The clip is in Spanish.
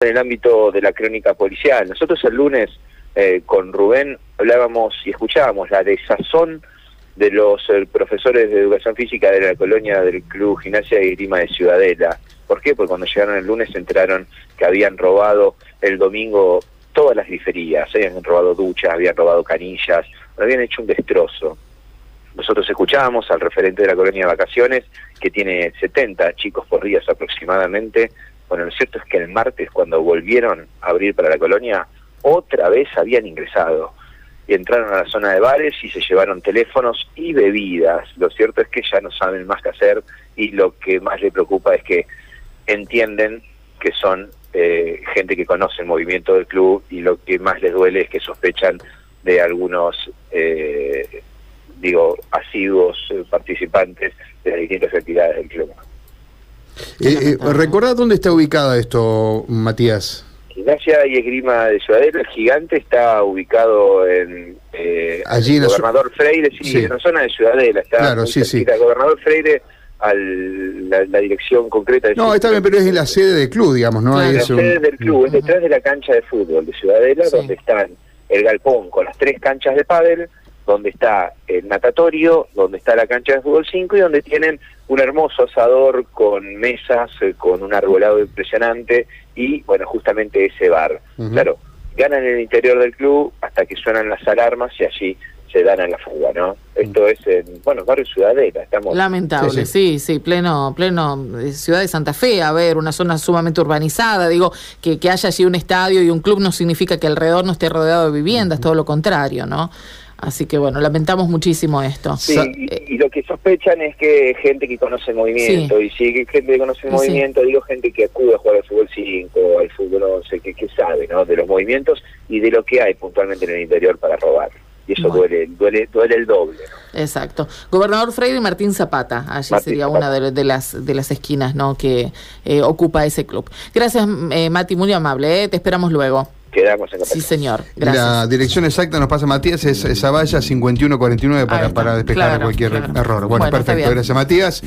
en el ámbito de la crónica policial. Nosotros el lunes eh, con Rubén hablábamos y escuchábamos la desazón de los eh, profesores de educación física de la colonia del Club Gimnasia y Grima de Ciudadela. ¿Por qué? Porque cuando llegaron el lunes se enteraron que habían robado el domingo todas las griferías, habían robado duchas, habían robado canillas, habían hecho un destrozo. Nosotros escuchábamos al referente de la colonia de vacaciones, que tiene 70 chicos por días aproximadamente, bueno, lo cierto es que el martes, cuando volvieron a abrir para la colonia, otra vez habían ingresado y entraron a la zona de bares y se llevaron teléfonos y bebidas. Lo cierto es que ya no saben más qué hacer y lo que más les preocupa es que entienden que son eh, gente que conoce el movimiento del club y lo que más les duele es que sospechan de algunos, eh, digo, asiduos eh, participantes de las distintas actividades del club. Eh, eh, ¿Recordad dónde está ubicado esto, Matías? Gimnasia y Esgrima de Ciudadela, el gigante está ubicado en eh, Allí en Gobernador Freire, sí, en la zona de Ciudadela, está claro, sí, sí. Gobernador Freire al, la, dirección concreta. De no, está bien, pero es en la sede del club, digamos, ¿no? es la sede del club, es detrás de la cancha de fútbol de Ciudadela, donde están el galpón con las tres canchas de pádel, donde está el natatorio, donde está la cancha de fútbol 5 y donde tienen un hermoso asador con mesas, eh, con un arbolado impresionante y, bueno, justamente ese bar. Claro, ganan en el interior del club hasta que suenan las alarmas y allí se dan a la fuga, ¿no? Esto es en, bueno, barrio Ciudadela, estamos... Lamentable, sí, sí, pleno, pleno eh, ciudad de Santa Fe, a ver, una zona sumamente urbanizada, digo, que, que haya allí un estadio y un club no significa que alrededor no esté rodeado de viviendas, todo lo contrario, ¿no? Así que bueno, lamentamos muchísimo esto. Sí, y, lo que sospechan es que gente que conoce el movimiento, y si gente que conoce el movimiento, digo gente que acude a jugar al fútbol 5, al fútbol 11, que, que sabe ¿no? de los movimientos y de lo que hay puntualmente en el interior para robar. Y eso duele, duele, duele el doble. Exacto. Gobernador Freire y Martín Zapata, allí sería una de, las de las esquinas ¿no? que eh, ocupa ese club. Gracias, eh, Mati, muy amable. ¿eh? Te esperamos luego quedamos en Sí, señor. Gracias. La dirección exacta nos pasa Matías, es esa valla 5149 para, para despejar cualquier error. Bueno, perfecto. Gracias, Matías.